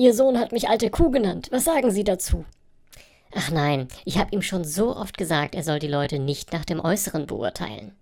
Ihr Sohn hat mich alte Kuh genannt. Was sagen Sie dazu? Ach nein, ich habe ihm schon so oft gesagt, er soll die Leute nicht nach dem Äußeren beurteilen.